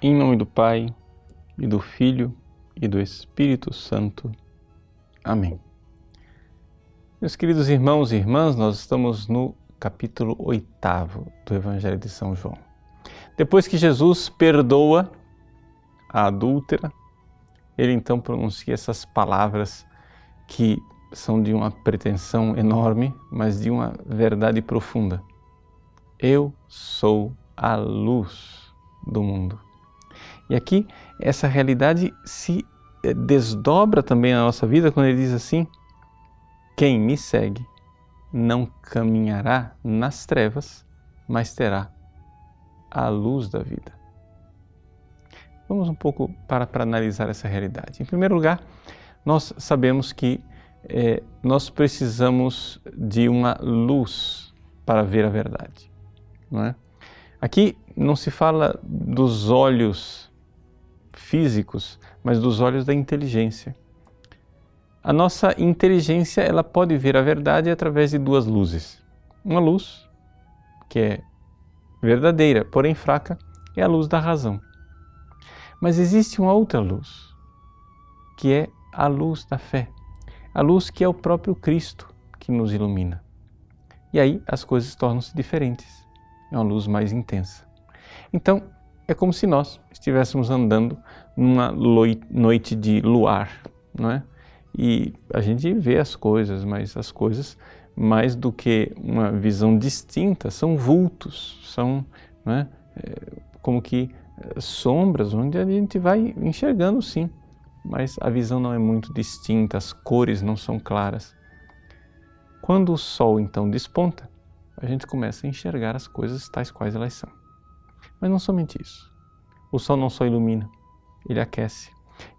Em nome do Pai, e do Filho, e do Espírito Santo. Amém. Meus queridos irmãos e irmãs, nós estamos no capítulo 8 do Evangelho de São João. Depois que Jesus perdoa a adúltera, ele então pronuncia essas palavras que são de uma pretensão enorme, mas de uma verdade profunda. Eu sou a luz do mundo. E aqui essa realidade se eh, desdobra também na nossa vida quando ele diz assim: quem me segue não caminhará nas trevas, mas terá a luz da vida. Vamos um pouco para, para analisar essa realidade. Em primeiro lugar, nós sabemos que é, nós precisamos de uma luz para ver a verdade. Não é? Aqui não se fala dos olhos físicos, mas dos olhos da inteligência. A nossa inteligência ela pode ver a verdade através de duas luzes. Uma luz que é verdadeira, porém fraca, é a luz da razão. Mas existe uma outra luz, que é a luz da fé, a luz que é o próprio Cristo que nos ilumina. E aí as coisas tornam-se diferentes. É uma luz mais intensa. Então, é como se nós estivéssemos andando numa noite de luar, não é? E a gente vê as coisas, mas as coisas, mais do que uma visão distinta, são vultos, são é? é como que é, sombras onde a gente vai enxergando sim, mas a visão não é muito distinta, as cores não são claras. Quando o sol então desponta, a gente começa a enxergar as coisas tais quais elas são. Mas não somente isso. O sol não só ilumina, ele aquece.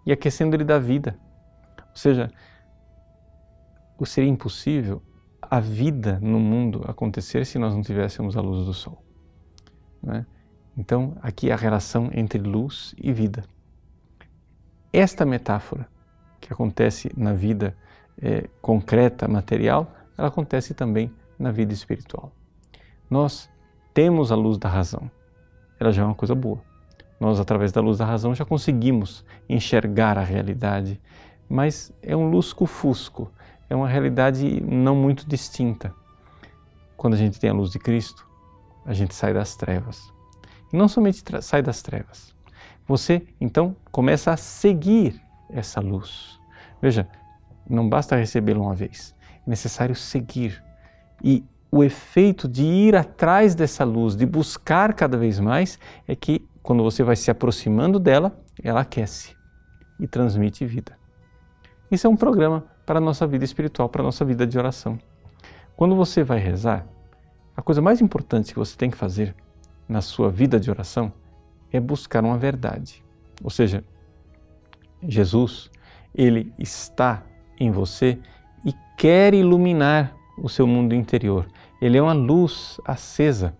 E aquecendo ele dá vida. Ou seja, seria impossível a vida no mundo acontecer se nós não tivéssemos a luz do sol. Né? Então, aqui a relação entre luz e vida. Esta metáfora que acontece na vida é, concreta, material, ela acontece também na vida espiritual. Nós temos a luz da razão, ela já é uma coisa boa. Nós, através da luz da razão, já conseguimos enxergar a realidade, mas é um lusco-fusco, é uma realidade não muito distinta. Quando a gente tem a luz de Cristo, a gente sai das trevas. E não somente sai das trevas, você então começa a seguir essa luz. Veja, não basta recebê-la uma vez, é necessário seguir. E o efeito de ir atrás dessa luz, de buscar cada vez mais, é que quando você vai se aproximando dela, ela aquece e transmite vida. Isso é um programa para a nossa vida espiritual, para a nossa vida de oração. Quando você vai rezar, a coisa mais importante que você tem que fazer na sua vida de oração é buscar uma verdade. Ou seja, Jesus, ele está em você e quer iluminar o seu mundo interior. Ele é uma luz acesa.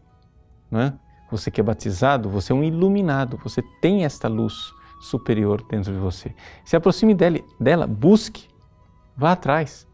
Não é? Você que é batizado, você é um iluminado, você tem esta luz superior dentro de você. Se aproxime dele, dela, busque, vá atrás.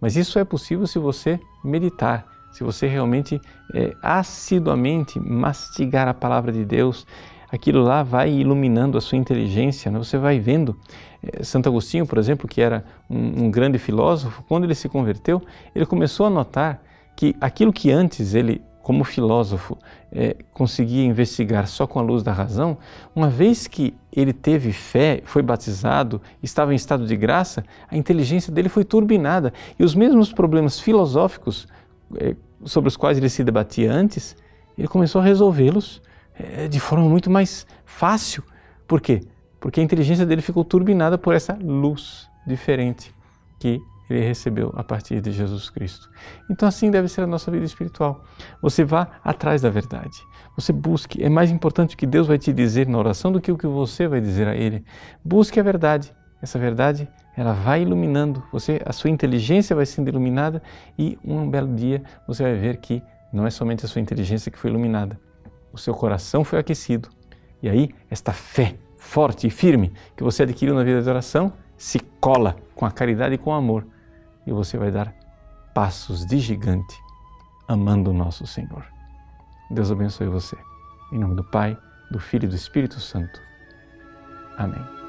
Mas isso é possível se você meditar, se você realmente é, assiduamente mastigar a palavra de Deus, aquilo lá vai iluminando a sua inteligência, né? você vai vendo. É, Santo Agostinho, por exemplo, que era um, um grande filósofo, quando ele se converteu, ele começou a notar que aquilo que antes ele, como filósofo, é, conseguia investigar só com a luz da razão, uma vez que ele teve fé, foi batizado, estava em estado de graça, a inteligência dele foi turbinada e os mesmos problemas filosóficos é, sobre os quais ele se debatia antes, ele começou a resolvê-los é, de forma muito mais fácil. Por quê? Porque a inteligência dele ficou turbinada por essa luz diferente que ele recebeu a partir de Jesus Cristo. Então, assim deve ser a nossa vida espiritual. Você vá atrás da verdade. Você busque. É mais importante o que Deus vai te dizer na oração do que o que você vai dizer a Ele. Busque a verdade. Essa verdade, ela vai iluminando. Você, a sua inteligência vai sendo iluminada e um belo dia você vai ver que não é somente a sua inteligência que foi iluminada. O seu coração foi aquecido. E aí, esta fé forte e firme que você adquiriu na vida de oração se cola com a caridade e com o amor e você vai dar passos de gigante amando o nosso Senhor. Deus abençoe você. Em nome do Pai, do Filho e do Espírito Santo. Amém.